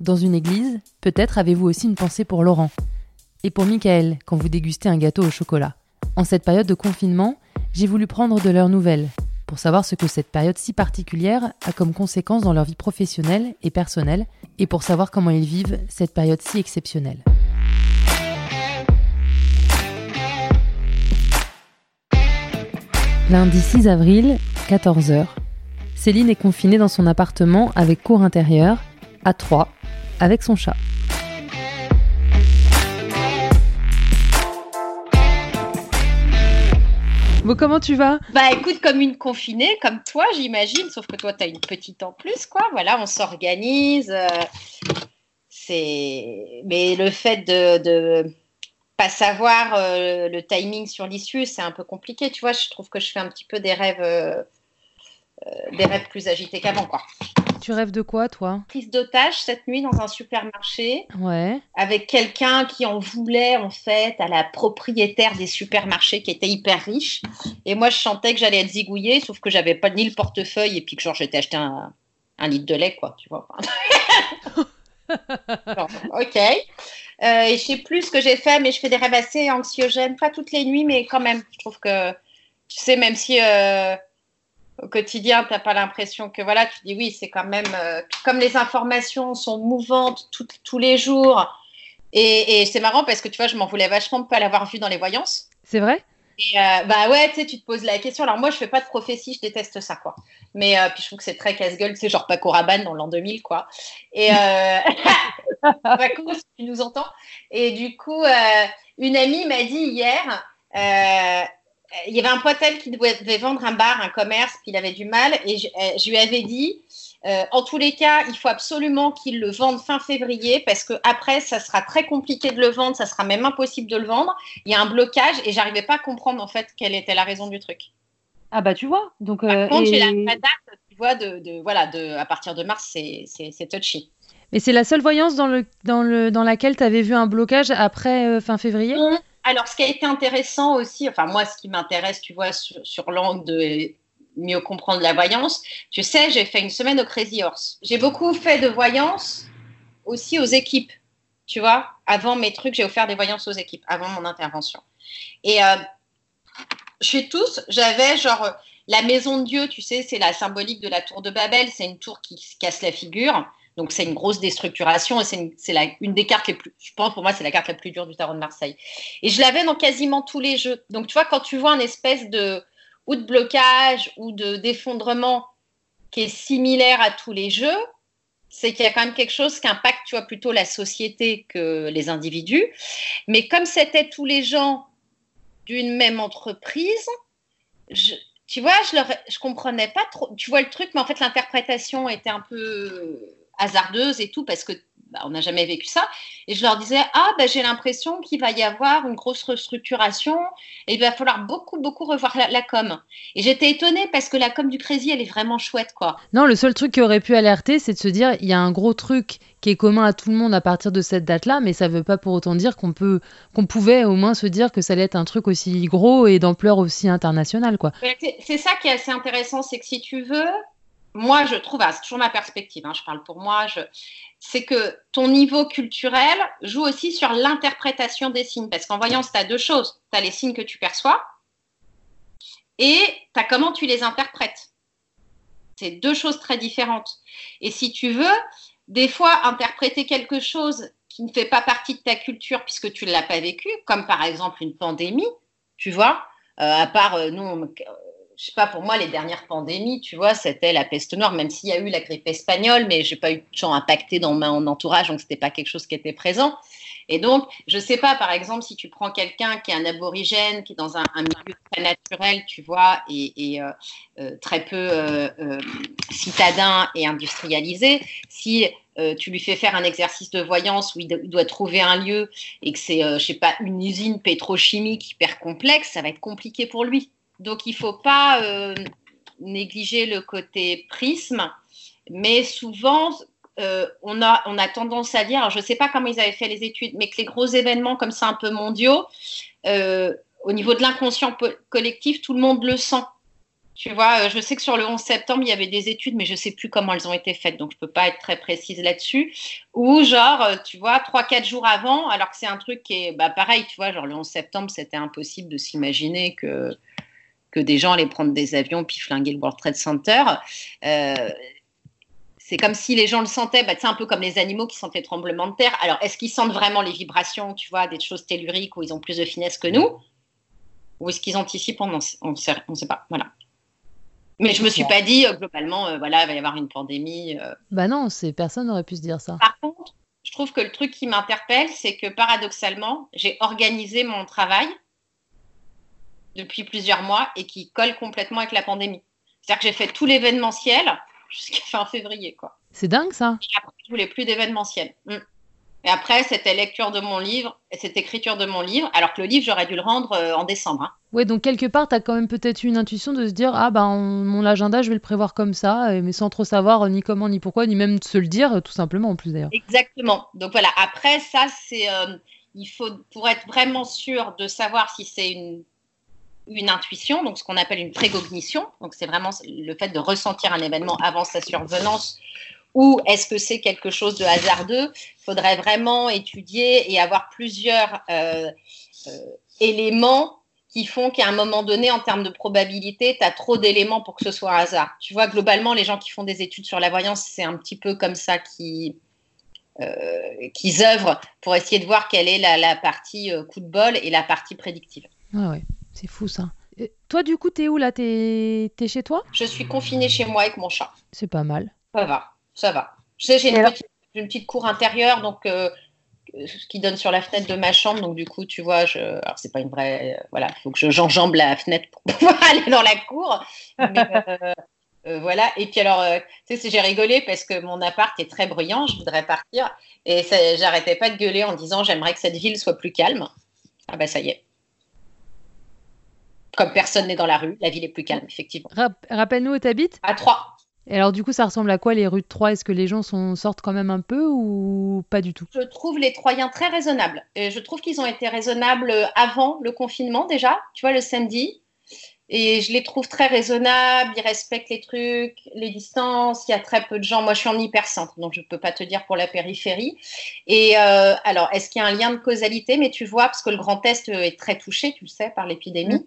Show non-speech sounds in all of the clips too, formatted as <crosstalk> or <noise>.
dans une église, peut-être avez-vous aussi une pensée pour Laurent. Et pour Michael quand vous dégustez un gâteau au chocolat. En cette période de confinement, j'ai voulu prendre de leurs nouvelles, pour savoir ce que cette période si particulière a comme conséquence dans leur vie professionnelle et personnelle, et pour savoir comment ils vivent cette période si exceptionnelle. Lundi 6 avril, 14h. Céline est confinée dans son appartement avec cour intérieure, à 3, avec son chat. Bon, comment tu vas? Bah écoute, comme une confinée, comme toi, j'imagine, sauf que toi, tu as une petite en plus, quoi. Voilà, on s'organise. Euh. Mais le fait de, de pas savoir euh, le timing sur l'issue, c'est un peu compliqué, tu vois. Je trouve que je fais un petit peu des rêves, euh, des rêves plus agités qu'avant, quoi. Tu rêves de quoi, toi? Prise d'otage cette nuit dans un supermarché. Ouais. Avec quelqu'un qui en voulait, en fait, à la propriétaire des supermarchés qui était hyper riche. Et moi, je sentais que j'allais être zigouillée, sauf que j'avais pas ni le portefeuille et puis que, genre, j'étais acheté un, litre de lait, quoi, tu vois. <laughs> ok. Euh, et je sais plus ce que j'ai fait, mais je fais des rêves assez anxiogènes. Pas toutes les nuits, mais quand même. Je trouve que, tu sais, même si. Euh, au quotidien, tu n'as pas l'impression que voilà, tu dis oui, c'est quand même euh, comme les informations sont mouvantes tous les jours. Et, c'est marrant parce que tu vois, je m'en voulais vachement de ne pas l'avoir vu dans les voyances. C'est vrai? Et euh, bah ouais, tu sais, tu te poses la question. Alors moi, je fais pas de prophétie, je déteste ça, quoi. Mais euh, puis je trouve que c'est très casse-gueule, sais, genre Paco Rabanne dans l'an 2000, quoi. Et <laughs> Paco, si tu nous entends. Et du coup, une amie m'a dit hier, il y avait un pote qui devait vendre un bar, un commerce, puis il avait du mal. Et je, euh, lui avais dit, euh, en tous les cas, il faut absolument qu'il le vende fin février parce que après, ça sera très compliqué de le vendre, ça sera même impossible de le vendre. Il y a un blocage et j'arrivais pas à comprendre en fait quelle était la raison du truc. Ah bah tu vois. Donc, Par euh, contre, j'ai la, date, tu vois, de, voilà, de, à partir de mars, c'est touchy. Mais c'est la seule voyance dans, le, dans, le, dans laquelle tu avais vu un blocage après fin février? Mmh. Alors, ce qui a été intéressant aussi, enfin moi, ce qui m'intéresse, tu vois, sur, l'angle de mieux comprendre la voyance, tu sais, j'ai fait une semaine au Crazy Horse. J'ai beaucoup fait de voyance aussi aux équipes, tu vois. Avant mes trucs, j'ai offert des voyances aux équipes, avant mon intervention. Et euh, chez tous, j'avais genre la maison de Dieu, tu sais, c'est la symbolique de la tour de Babel, c'est une tour qui se casse la figure. Donc c'est une grosse déstructuration et c'est une, une, des cartes les plus, je pense pour moi c'est la carte la plus dure du tarot de Marseille. Et je l'avais dans quasiment tous les jeux. Donc tu vois quand tu vois un espèce de ou de blocage ou de d'effondrement qui est similaire à tous les jeux, c'est qu'il y a quand même quelque chose qui impacte tu vois plutôt la société que les individus. Mais comme c'était tous les gens d'une même entreprise, tu vois, je ne comprenais pas trop. Tu vois le truc, mais en fait, l'interprétation était un peu hasardeuse et tout, parce que bah, on n'a jamais vécu ça. Et je leur disais, ah, bah, j'ai l'impression qu'il va y avoir une grosse restructuration et il va falloir beaucoup, beaucoup revoir la, com. Et j'étais étonnée parce que la com du Crazy, elle est vraiment chouette, quoi. Non, le seul truc qui aurait pu alerter, c'est de se dire, il y a un gros truc qui est commun à tout le monde à partir de cette date-là, mais ça ne veut pas pour autant dire qu'on peut, qu'on pouvait au moins se dire que ça allait être un truc aussi gros et d'ampleur aussi internationale, quoi. C'est ça qui est assez intéressant, c'est que si tu veux, moi, je trouve, ah, c'est toujours ma perspective, hein, je parle pour moi, c'est que ton niveau culturel joue aussi sur l'interprétation des signes. Parce qu'en voyance, tu as deux choses. Tu as les signes que tu perçois et tu as comment tu les interprètes. C'est deux choses très différentes. Et si tu veux, des fois, interpréter quelque chose qui ne fait pas partie de ta culture puisque tu ne l'as pas vécu, comme par exemple une pandémie, tu vois, euh, à part euh, nous, je sais pas, pour moi, les dernières pandémies, tu vois, c'était la peste noire, même s'il y a eu la grippe espagnole, mais j'ai pas eu de gens impactés dans mon entourage, donc c'était pas quelque chose qui était présent. Et donc, je sais pas, par exemple, si tu prends quelqu'un qui est un aborigène, qui est dans un, milieu très naturel, tu vois, et, euh, euh, très peu euh, citadin et industrialisé, si euh, tu lui fais faire un exercice de voyance où il, doit trouver un lieu et que c'est, je sais pas, une usine pétrochimique hyper complexe, ça va être compliqué pour lui. Donc il faut pas négliger le côté prisme, mais souvent on, a, on a tendance à dire, je ne sais pas comment ils avaient fait les études, mais que les gros événements comme ça un peu mondiaux, au niveau de l'inconscient collectif, tout le monde le sent. Tu vois, euh, je sais que sur le 11 septembre, il y avait des études, mais je ne sais plus comment elles ont été faites, donc je ne peux pas être très précise là-dessus. Ou genre, euh, tu vois, 3-4 jours avant, alors que c'est un truc qui est bah, pareil, tu vois, genre le 11 septembre, c'était impossible de s'imaginer que, que des gens allaient prendre des avions puis flinguer le World Trade Center. Euh, c'est comme si les gens le sentaient, bah, c'est un peu comme les animaux qui sentent les tremblements de terre. Alors, est-ce qu'ils sentent vraiment les vibrations, tu vois, des choses telluriques où ils ont plus de finesse que nous? Ou est-ce qu'ils anticipent? On ne sait, sait pas. Voilà. Mais je me suis pas dit euh, globalement, euh, voilà, il va y avoir une pandémie. Bah non, personne n'aurait pu se dire ça. Par contre, je trouve que le truc qui m'interpelle, c'est que paradoxalement, j'ai organisé mon travail depuis plusieurs mois et qui colle complètement avec la pandémie. C'est-à-dire que j'ai fait tout l'événementiel jusqu'à fin février, quoi. C'est dingue ça. Après, je voulais plus d'événementiel. Mm. Et après, c'était lecture de mon livre, et c'était écriture de mon livre, alors que le livre, j'aurais dû le rendre euh, en décembre. Hein. Ouais, donc quelque part, tu as quand même peut-être une intuition de se dire Ah, ben mon agenda, je vais le prévoir comme ça, mais sans trop savoir ni comment, ni pourquoi, ni même se le dire, tout simplement en plus d'ailleurs. Exactement. Donc voilà, après, ça, c'est. Euh, il faut, pour être vraiment sûr de savoir si c'est une, une intuition, donc ce qu'on appelle une précognition, donc c'est vraiment le fait de ressentir un événement avant sa survenance ou est-ce que c'est quelque chose de hasardeux Il faudrait vraiment étudier et avoir plusieurs euh, euh, éléments qui font qu'à un moment donné, en termes de probabilité, tu as trop d'éléments pour que ce soit un hasard. Tu vois, globalement, les gens qui font des études sur la voyance, c'est un petit peu comme ça qui euh, œuvrent pour essayer de voir quelle est la, partie coup de bol et la partie prédictive. Ah ouais, c'est fou ça. toi, du coup, t'es où là? T'es es chez toi? Je suis confinée chez moi avec mon chat. C'est pas mal. Ça va ça va. Je sais, j'ai une, petite cour intérieure, donc euh, qui donne sur la fenêtre de ma chambre. Donc du coup, tu vois, je, alors c'est pas une vraie, euh, voilà, il faut que j'enjambe la fenêtre pour <laughs> pouvoir aller dans la cour. Euh, voilà. Et puis alors, tu sais, j'ai rigolé parce que mon appart est très bruyant. Je voudrais partir et j'arrêtais pas de gueuler en disant j'aimerais que cette ville soit plus calme. Ah bah ça y est. Comme personne n'est dans la rue, la ville est plus calme, effectivement. Rappelle-nous où tu habites À Troyes. Et alors du coup, ça ressemble à quoi les rues de Troyes? Est-ce que les gens sont, sortent quand même un peu ou pas du tout? Je trouve les Troyens très raisonnables. Et je trouve qu'ils ont été raisonnables avant le confinement déjà, tu vois, le samedi. Et je les trouve très raisonnables, ils respectent les trucs, les distances, il y a très peu de gens. Moi, je suis en hypercentre, donc je ne peux pas te dire pour la périphérie. Et euh, alors, est-ce qu'il y a un lien de causalité? Mais tu vois, parce que le Grand Est est très touché, tu le sais, par l'épidémie. Mm.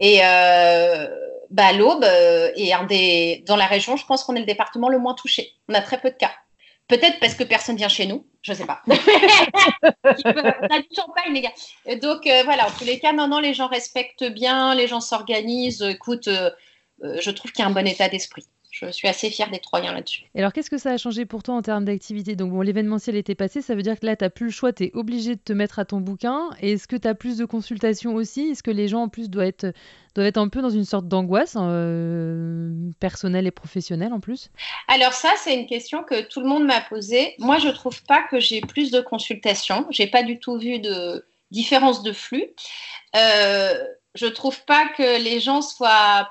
Et euh, bah, l'Aube euh, est un des. Dans la région, je pense qu'on est le département le moins touché. On a très peu de cas. Peut-être parce que personne vient chez nous, je sais pas. on a du champagne, les gars. Donc euh, voilà, en tous les cas, non, les gens respectent bien, les gens s'organisent. Écoute, euh, euh, je trouve qu'il y a un bon état d'esprit. Je suis assez fière des Troyens là-dessus. Et alors, qu'est-ce que ça a changé pour toi en termes d'activité? Donc, bon, l'événementiel était passé, ça veut dire que là, tu n'as plus le choix, tu es obligé de te mettre à ton bouquin. Et est-ce que tu as plus de consultations aussi? Est-ce que les gens, en plus, doivent être, doivent être un peu dans une sorte d'angoisse euh, personnelle et professionnelle en plus? Alors, ça, c'est une question que tout le monde m'a posée. Moi, je trouve pas que j'ai plus de consultations. J'ai pas du tout vu de différence de flux. Euh, je trouve pas que les gens soient.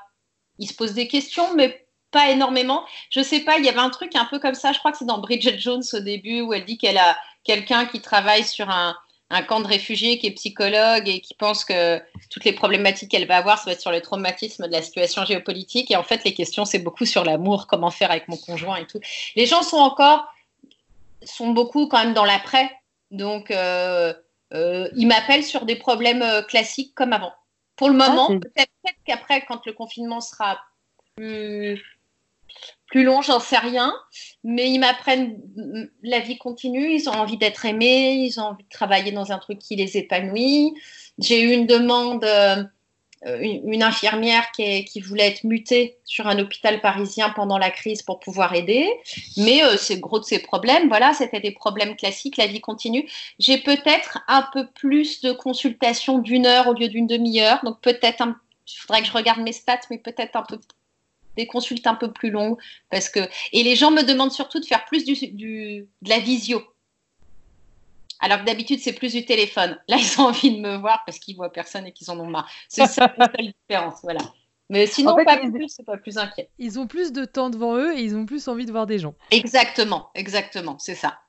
Ils se posent des questions, mais pas énormément. Je sais pas, il y avait un truc un peu comme ça, je crois que c'est dans Bridget Jones au début, où elle dit qu'elle a quelqu'un qui travaille sur un, camp de réfugiés, qui est psychologue et qui pense que toutes les problématiques qu'elle va avoir, ça va être sur le traumatisme de la situation géopolitique. Et en fait, les questions, c'est beaucoup sur l'amour, comment faire avec mon conjoint et tout. Les gens sont encore, sont beaucoup quand même dans l'après. Donc, euh, euh, ils m'appellent sur des problèmes euh, classiques comme avant. Pour le ah, moment, peut-être qu'après, quand le confinement sera plus plus long, j'en sais rien, mais ils m'apprennent la vie continue, ils ont envie d'être aimés, ils ont envie de travailler dans un truc qui les épanouit. J'ai eu une demande, euh, une, infirmière qui, voulait être mutée sur un hôpital parisien pendant la crise pour pouvoir aider, mais euh, c'est gros de ses problèmes, voilà, c'était des problèmes classiques, la vie continue. J'ai peut-être un peu plus de consultations d'une heure au lieu d'une demi-heure, donc peut-être il faudrait que je regarde mes stats, mais peut-être un peu des consultes un peu plus longues. Parce que... Et les gens me demandent surtout de faire plus du, du de la visio. Alors que d'habitude, c'est plus du téléphone. Là, ils ont <laughs> envie de me voir parce qu'ils voient personne et qu'ils en ont marre. C'est ça la seule différence. Voilà. Mais sinon, pas plus, c'est pas plus inquiet. Ils ont plus de temps devant eux et ils ont plus envie de voir des gens. Exactement, exactement, c'est ça.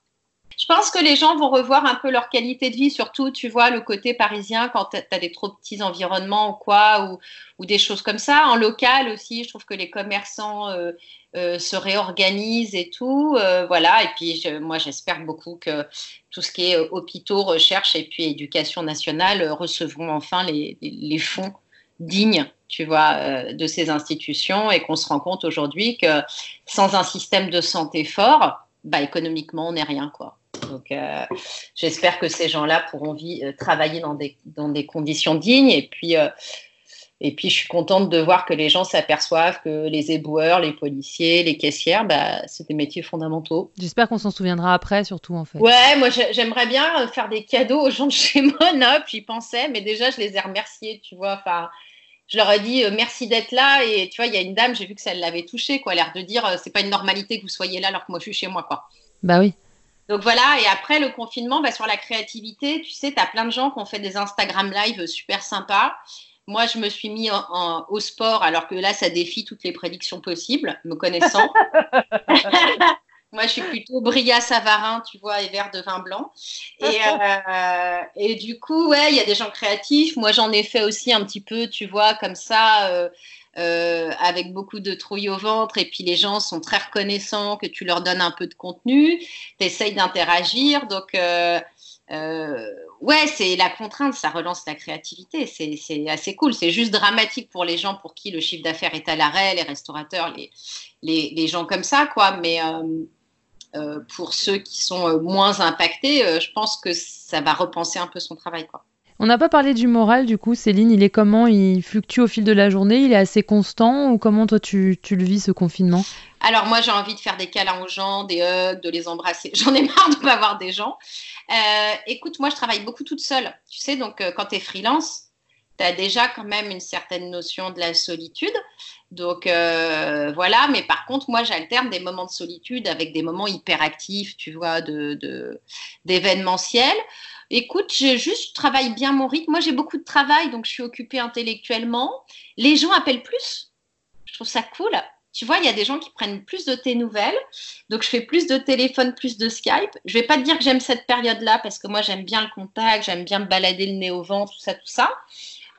Je pense que les gens vont revoir un peu leur qualité de vie, surtout, tu vois, le côté parisien, quand tu as des trop petits environnements ou quoi, ou, des choses comme ça. En local aussi, je trouve que les commerçants euh, euh, se réorganisent et tout. Euh, voilà, et puis moi, j'espère beaucoup que tout ce qui est hôpitaux, recherche et puis éducation nationale recevront enfin les, fonds dignes tu vois, de ces institutions et qu'on se rend compte aujourd'hui que sans un système de santé fort, bah, économiquement, on n'est rien, quoi. Donc, euh, j'espère que ces gens-là pourront euh, travailler dans des, dans des conditions dignes. Et puis, euh, et puis, je suis contente de voir que les gens s'aperçoivent que les éboueurs, les policiers, les caissières, bah, c'est des métiers fondamentaux. J'espère qu'on s'en souviendra après, surtout, en fait. Ouais, moi, j'aimerais bien faire des cadeaux aux gens de chez Monop. <laughs> J'y pensais, mais déjà, je les ai remerciés, tu vois. Enfin, je leur ai dit merci d'être là. Et tu vois, il y a une dame, j'ai vu que ça l'avait touchée, quoi. L'air de dire, c'est pas une normalité que vous soyez là alors que moi, je suis chez moi, quoi. Bah oui. Donc voilà, et après le confinement, bah, sur la créativité, tu sais, tu as plein de gens qui ont fait des Instagram live super sympas. Moi, je me suis mis au sport, alors que là, ça défie toutes les prédictions possibles, me connaissant. <laughs> Moi, je suis plutôt Bria Savarin, tu vois, et verre de vin blanc. Et, <laughs> euh, et du coup, ouais, il y a des gens créatifs. Moi, j'en ai fait aussi un petit peu, tu vois, comme ça. Euh, euh, avec beaucoup de trouille au ventre, et puis les gens sont très reconnaissants que tu leur donnes un peu de contenu, tu essayes d'interagir. Donc, ouais, c'est la contrainte, ça relance la créativité, c'est assez cool. C'est juste dramatique pour les gens pour qui le chiffre d'affaires est à l'arrêt, les restaurateurs, les, les, les, gens comme ça, quoi. Mais pour ceux qui sont moins impactés, je pense que ça va repenser un peu son travail, quoi. On n'a pas parlé du moral, du coup, Céline, il est comment? Il fluctue au fil de la journée? Il est assez constant? Ou comment toi tu, le vis ce confinement? Alors moi j'ai envie de faire des câlins aux gens, des hugs, de les embrasser. <laughs> J'en ai marre de ne pas voir des gens. Euh, écoute, moi je travaille beaucoup toute seule. Tu sais, donc euh, quand tu es freelance, tu as déjà quand même une certaine notion de la solitude. Donc euh, voilà, mais par contre, moi j'alterne des moments de solitude avec des moments hyperactifs, tu vois, d'événementiel. De, Écoute, je juste travaille bien mon rythme. Moi, j'ai beaucoup de travail, donc je suis occupée intellectuellement. Les gens appellent plus. Je trouve ça cool. Tu vois, il y a des gens qui prennent plus de tes nouvelles. Donc, je fais plus de téléphone, plus de Skype. Je vais pas te dire que j'aime cette période-là parce que moi, j'aime bien le contact, j'aime bien me balader le nez au vent, tout ça, tout ça.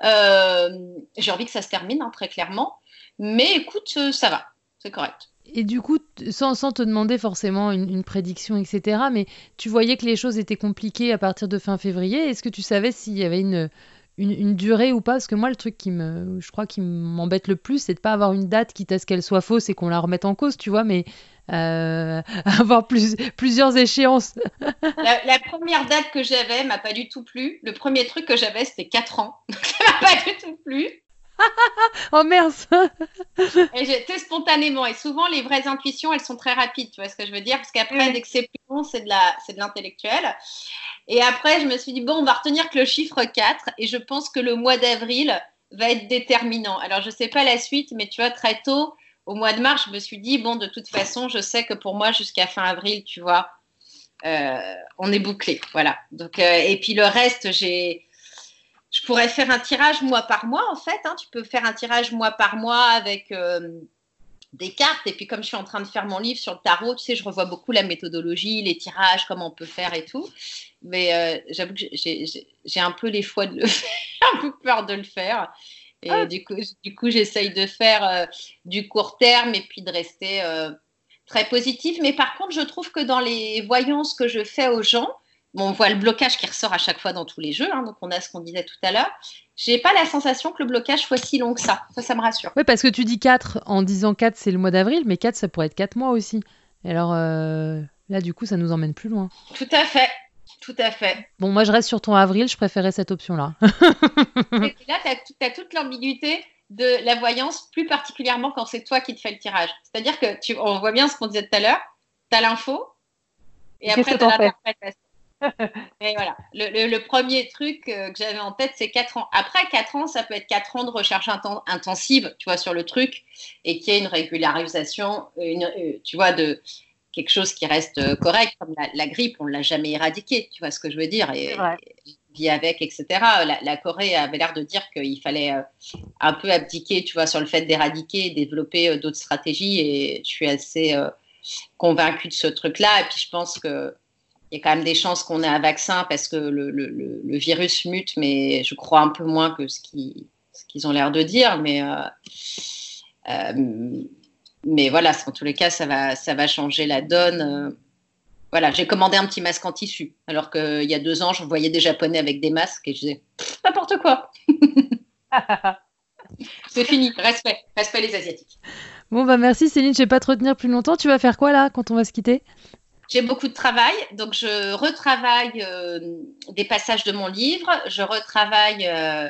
Euh, j'ai envie que ça se termine, hein, très clairement. Mais écoute, euh, ça va. C'est correct. Et du coup, sans, te demander forcément une, prédiction, etc., mais tu voyais que les choses étaient compliquées à partir de fin février. Est-ce que tu savais s'il y avait une, une, durée ou pas? Parce que moi, le truc qui me, je crois, qui m'embête le plus, c'est de pas avoir une date, quitte à ce qu'elle soit fausse et qu'on la remette en cause, tu vois, mais euh, <laughs> avoir plus, plusieurs échéances. <laughs> la, première date que j'avais m'a pas du tout plu. Le premier truc que j'avais, c'était 4 ans. <laughs> Donc ça m'a pas du tout plu. oh merde Et j'étais spontanément. Et souvent, les vraies intuitions, elles sont très rapides. Tu vois ce que je veux dire? Parce qu'après, dès que c'est plus long, c'est de l'intellectuel. Et après, je me suis dit, bon, on va retenir que le chiffre 4. Et je pense que le mois d'avril va être déterminant. Alors, je ne sais pas la suite, mais tu vois, très tôt, au mois de mars, je me suis dit, bon, de toute façon, je sais que pour moi, jusqu'à fin avril, tu vois, euh, on est bouclé. Voilà. Donc, euh, et puis le reste, j'ai je pourrais faire un tirage mois par mois, en fait. Hein. Tu peux faire un tirage mois par mois avec euh, des cartes. Et puis, comme je suis en train de faire mon livre sur le tarot, tu sais, je revois beaucoup la méthodologie, les tirages, comment on peut faire et tout. Mais j'avoue que j'ai un peu les fois de le <laughs> faire, un peu peur de le faire. Et ah. du coup, du coup j'essaye de faire euh, du court terme et puis de rester très positif. Mais par contre, je trouve que dans les voyances que je fais aux gens, on voit le blocage qui ressort à chaque fois dans tous les jeux, hein, donc on a ce qu'on disait tout à l'heure. J'ai pas la sensation que le blocage soit si long que ça. Ça, ça me rassure. Oui, parce que tu dis 4 en disant 4, c'est le mois d'avril, mais 4, ça pourrait être 4 mois aussi. Et alors euh, là, du coup, ça nous emmène plus loin. Tout à fait. Tout à fait. Bon, moi, je reste sur ton avril, je préférais cette option-là. <laughs> là, tu as, toute l'ambiguïté de la voyance, plus particulièrement quand c'est toi qui te fais le tirage. C'est-à-dire que tu, on voit bien ce qu'on disait tout à l'heure, tu as l'info, et après, tu as l'interprétation. <laughs> Et voilà, le, premier truc euh, que j'avais en tête, c'est 4 ans. Après 4 ans, ça peut être 4 ans de recherche intensive, tu vois, sur le truc, et qu'il y ait une régularisation, une, euh, tu vois, de quelque chose qui reste euh, correct, comme la, grippe, on ne l'a jamais éradiquée, tu vois ce que je veux dire, et, vit avec, etc. La, Corée avait l'air de dire qu'il fallait un peu abdiquer, tu vois, sur le fait d'éradiquer développer d'autres stratégies, et je suis assez convaincue de ce truc-là, et puis je pense que il y a quand même des chances qu'on ait un vaccin parce que le, virus mute, mais je crois un peu moins que ce qu'ils ont l'air de dire. Mais, euh, euh, mais voilà, en tous les cas, ça va, ça va changer la donne. Voilà, j'ai commandé un petit masque en tissu, alors qu'il y a deux ans, je voyais des Japonais avec des masques et je disais n'importe quoi. <laughs> C'est fini, respect, respect les Asiatiques. Bon, bah merci Céline, je ne vais pas te retenir plus longtemps. Tu vas faire quoi là quand on va se quitter? J'ai beaucoup de travail, donc je retravaille euh, des passages de mon livre, je retravaille euh,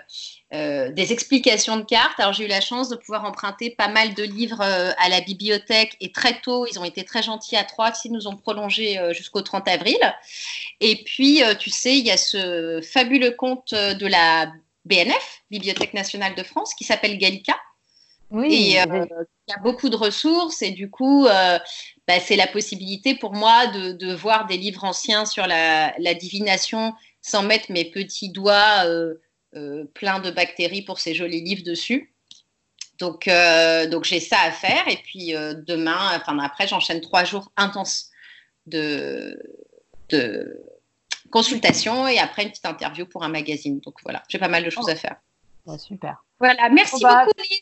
euh, des explications de cartes. Alors j'ai eu la chance de pouvoir emprunter pas mal de livres à la bibliothèque et très tôt, ils ont été très gentils à trois, ils nous ont prolongé jusqu'au 30 avril. Et puis, tu sais, il y a ce fabuleux conte de la BNF, Bibliothèque nationale de France, qui s'appelle Gallica. Oui. Et il y a beaucoup de ressources et du coup, bah, c'est la possibilité pour moi de, voir des livres anciens sur la, divination sans mettre mes petits doigts euh, euh, pleins de bactéries pour ces jolis livres dessus. Donc, euh, donc j'ai ça à faire. Et puis demain, enfin après, j'enchaîne trois jours intenses de, de consultation et après une petite interview pour un magazine. Donc voilà, j'ai pas mal de choses à faire. super. Voilà, merci bah, beaucoup, Lise.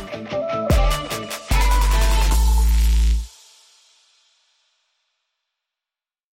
thank you.